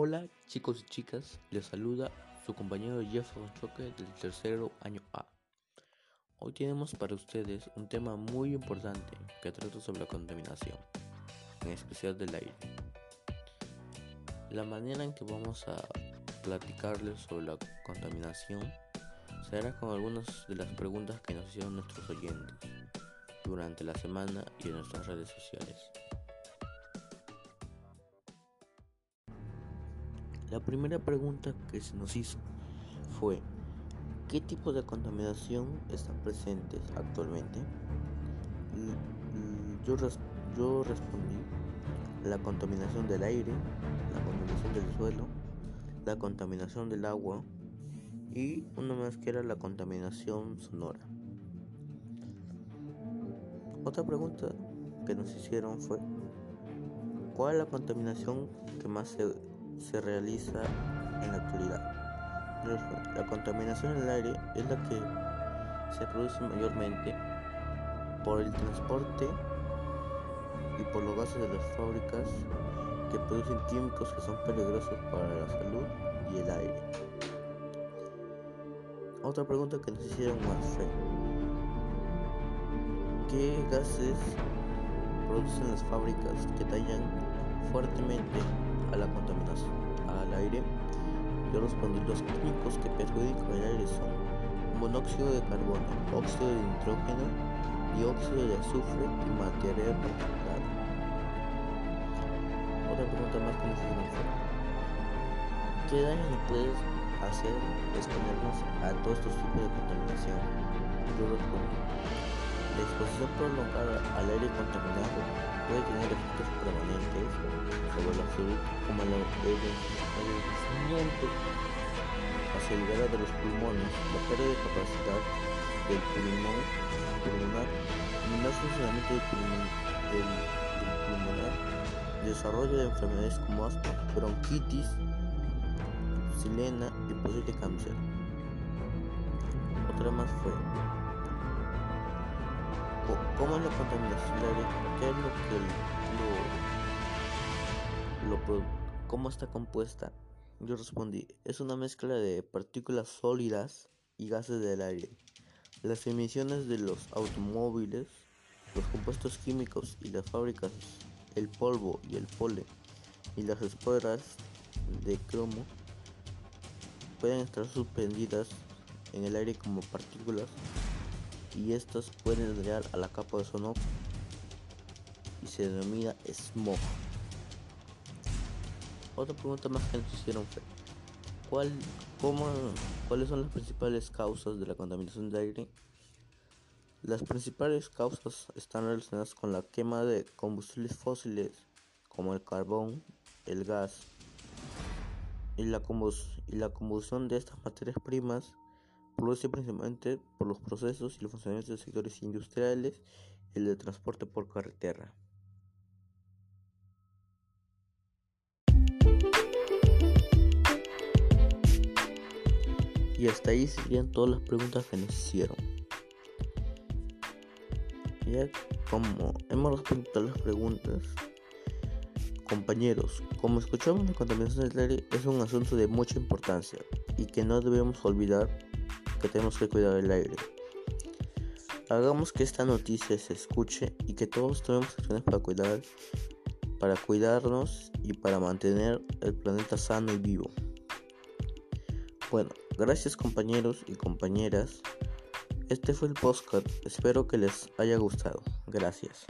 Hola chicos y chicas, les saluda su compañero Jefferson Choque del tercero año A. Hoy tenemos para ustedes un tema muy importante que trata sobre la contaminación, en especial del aire. La manera en que vamos a platicarles sobre la contaminación será con algunas de las preguntas que nos hicieron nuestros oyentes durante la semana y en nuestras redes sociales. La primera pregunta que se nos hizo fue ¿qué tipo de contaminación están presentes actualmente? Yo, yo respondí la contaminación del aire, la contaminación del suelo, la contaminación del agua y una más que era la contaminación sonora. Otra pregunta que nos hicieron fue ¿cuál es la contaminación que más se se realiza en la actualidad. La contaminación en el aire es la que se produce mayormente por el transporte y por los gases de las fábricas que producen químicos que son peligrosos para la salud y el aire. Otra pregunta que nos hicieron más fue, ¿qué gases producen las fábricas que tallan fuertemente a la contaminación al aire, yo respondí los químicos que perjudican el aire son monóxido de carbono, óxido de nitrógeno, dióxido de azufre y materia particulada. Otra pregunta más que nos ¿qué daño nos puede hacer exponernos a todos estos tipos de contaminación? Yo respondí la exposición prolongada al aire contaminado puede tener efectos permanentes la salud como el envejecimiento, acelerada de los pulmones, la pérdida de capacidad del pulmón pulmonar, no funcionamiento del pulmón, del, pulmonar, desarrollo de enfermedades como asma, bronquitis, silena y posible cáncer. Otra más fue ¿Cómo la contaminación del aire? ¿Qué es lo que lo, cómo está compuesta? Yo respondí, es una mezcla de partículas sólidas y gases del aire. Las emisiones de los automóviles, los compuestos químicos y las fábricas, el polvo y el polen y las esporas de cromo pueden estar suspendidas en el aire como partículas y estos pueden dañar a la capa de ozono y se denomina smog. Otra pregunta más que nos hicieron fue ¿cuál, cómo, ¿cuáles son las principales causas de la contaminación del aire? Las principales causas están relacionadas con la quema de combustibles fósiles como el carbón, el gas y la, combustión de estas materias primas produce principalmente por los procesos y los funcionamientos de sectores industriales y el de transporte por carretera. Y hasta ahí serían todas las preguntas que nos hicieron. Ya como hemos respondido todas las preguntas, compañeros, como escuchamos la contaminación del aire es un asunto de mucha importancia y que no debemos olvidar que tenemos que cuidar el aire. Hagamos que esta noticia se escuche y que todos tomemos acciones para cuidar, para cuidarnos y para mantener el planeta sano y vivo. Bueno, gracias compañeros y compañeras. Este fue el podcast. Espero que les haya gustado. Gracias.